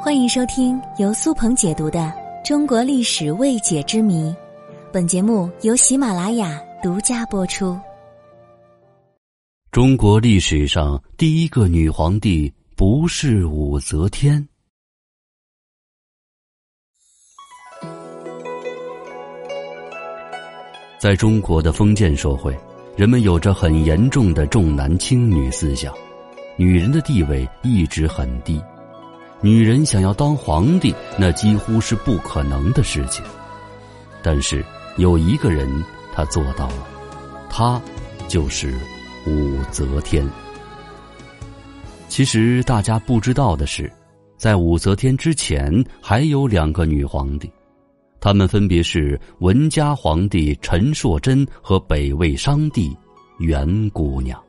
欢迎收听由苏鹏解读的《中国历史未解之谜》，本节目由喜马拉雅独家播出。中国历史上第一个女皇帝不是武则天。在中国的封建社会，人们有着很严重的重男轻女思想，女人的地位一直很低。女人想要当皇帝，那几乎是不可能的事情。但是有一个人，他做到了，他就是武则天。其实大家不知道的是，在武则天之前还有两个女皇帝，她们分别是文嘉皇帝陈硕贞和北魏商帝元姑娘。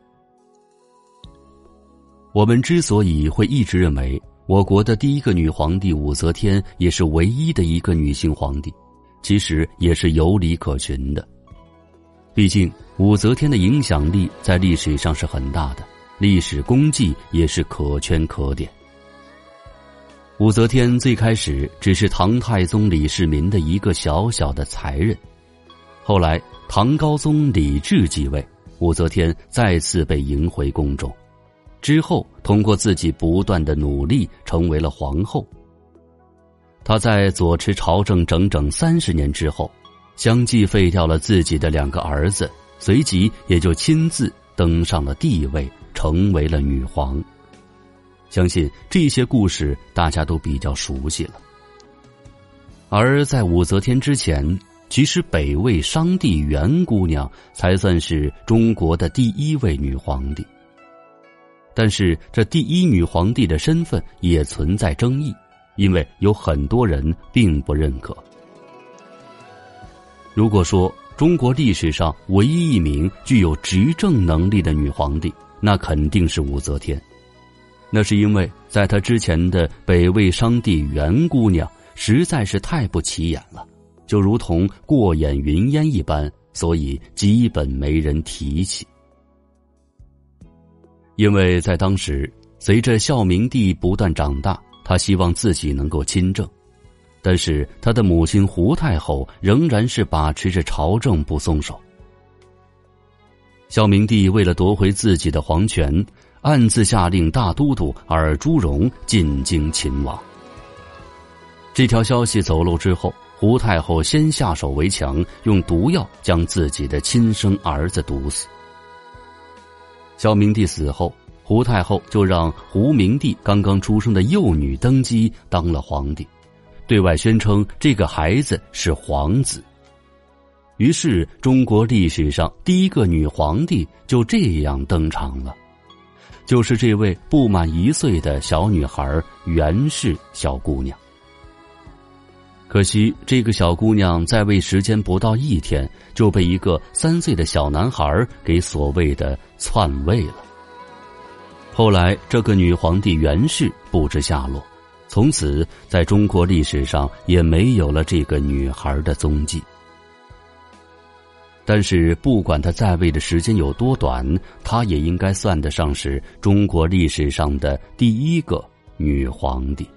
我们之所以会一直认为。我国的第一个女皇帝武则天也是唯一的一个女性皇帝，其实也是有理可循的。毕竟武则天的影响力在历史上是很大的，历史功绩也是可圈可点。武则天最开始只是唐太宗李世民的一个小小的才人，后来唐高宗李治继位，武则天再次被迎回宫中。之后，通过自己不断的努力，成为了皇后。她在左持朝政整整三十年之后，相继废掉了自己的两个儿子，随即也就亲自登上了帝位，成为了女皇。相信这些故事大家都比较熟悉了。而在武则天之前，其实北魏商帝元姑娘才算是中国的第一位女皇帝。但是，这第一女皇帝的身份也存在争议，因为有很多人并不认可。如果说中国历史上唯一一名具有执政能力的女皇帝，那肯定是武则天。那是因为在她之前的北魏商帝元姑娘实在是太不起眼了，就如同过眼云烟一般，所以基本没人提起。因为在当时，随着孝明帝不断长大，他希望自己能够亲政，但是他的母亲胡太后仍然是把持着朝政不松手。孝明帝为了夺回自己的皇权，暗自下令大都督尔朱荣进京勤王。这条消息走漏之后，胡太后先下手为强，用毒药将自己的亲生儿子毒死。孝明帝死后，胡太后就让胡明帝刚刚出生的幼女登基当了皇帝，对外宣称这个孩子是皇子。于是，中国历史上第一个女皇帝就这样登场了，就是这位不满一岁的小女孩袁氏小姑娘。可惜，这个小姑娘在位时间不到一天，就被一个三岁的小男孩给所谓的篡位了。后来，这个女皇帝袁氏不知下落，从此在中国历史上也没有了这个女孩的踪迹。但是，不管她在位的时间有多短，她也应该算得上是中国历史上的第一个女皇帝。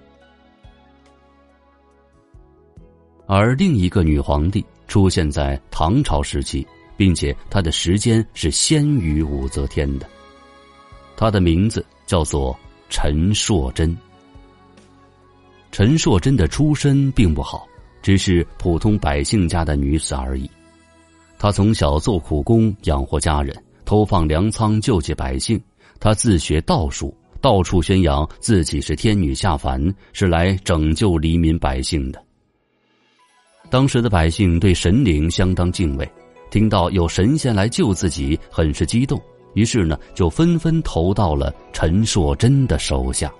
而另一个女皇帝出现在唐朝时期，并且她的时间是先于武则天的。她的名字叫做陈硕贞。陈硕贞的出身并不好，只是普通百姓家的女子而已。她从小做苦工养活家人，偷放粮仓救济百姓。她自学道术，到处宣扬自己是天女下凡，是来拯救黎民百姓的。当时的百姓对神灵相当敬畏，听到有神仙来救自己，很是激动，于是呢，就纷纷投到了陈硕贞的手下。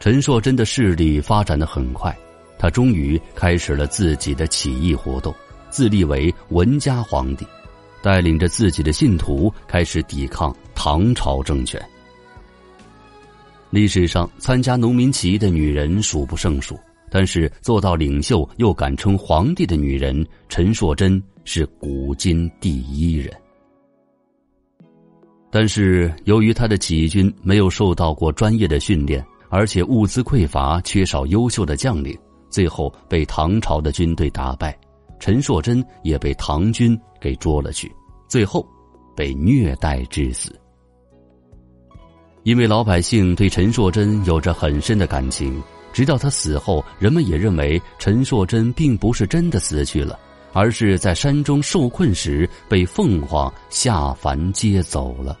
陈硕贞的势力发展的很快，他终于开始了自己的起义活动，自立为文家皇帝，带领着自己的信徒开始抵抗唐朝政权。历史上参加农民起义的女人数不胜数。但是做到领袖又敢称皇帝的女人陈硕贞是古今第一人。但是由于他的起义军没有受到过专业的训练，而且物资匮乏，缺少优秀的将领，最后被唐朝的军队打败。陈硕真也被唐军给捉了去，最后被虐待致死。因为老百姓对陈硕真有着很深的感情，直到他死后，人们也认为陈硕真并不是真的死去了，而是在山中受困时被凤凰下凡接走了。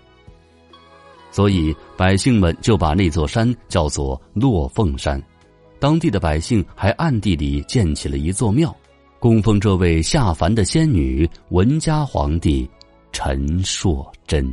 所以百姓们就把那座山叫做落凤山，当地的百姓还暗地里建起了一座庙，供奉这位下凡的仙女文家皇帝陈硕真。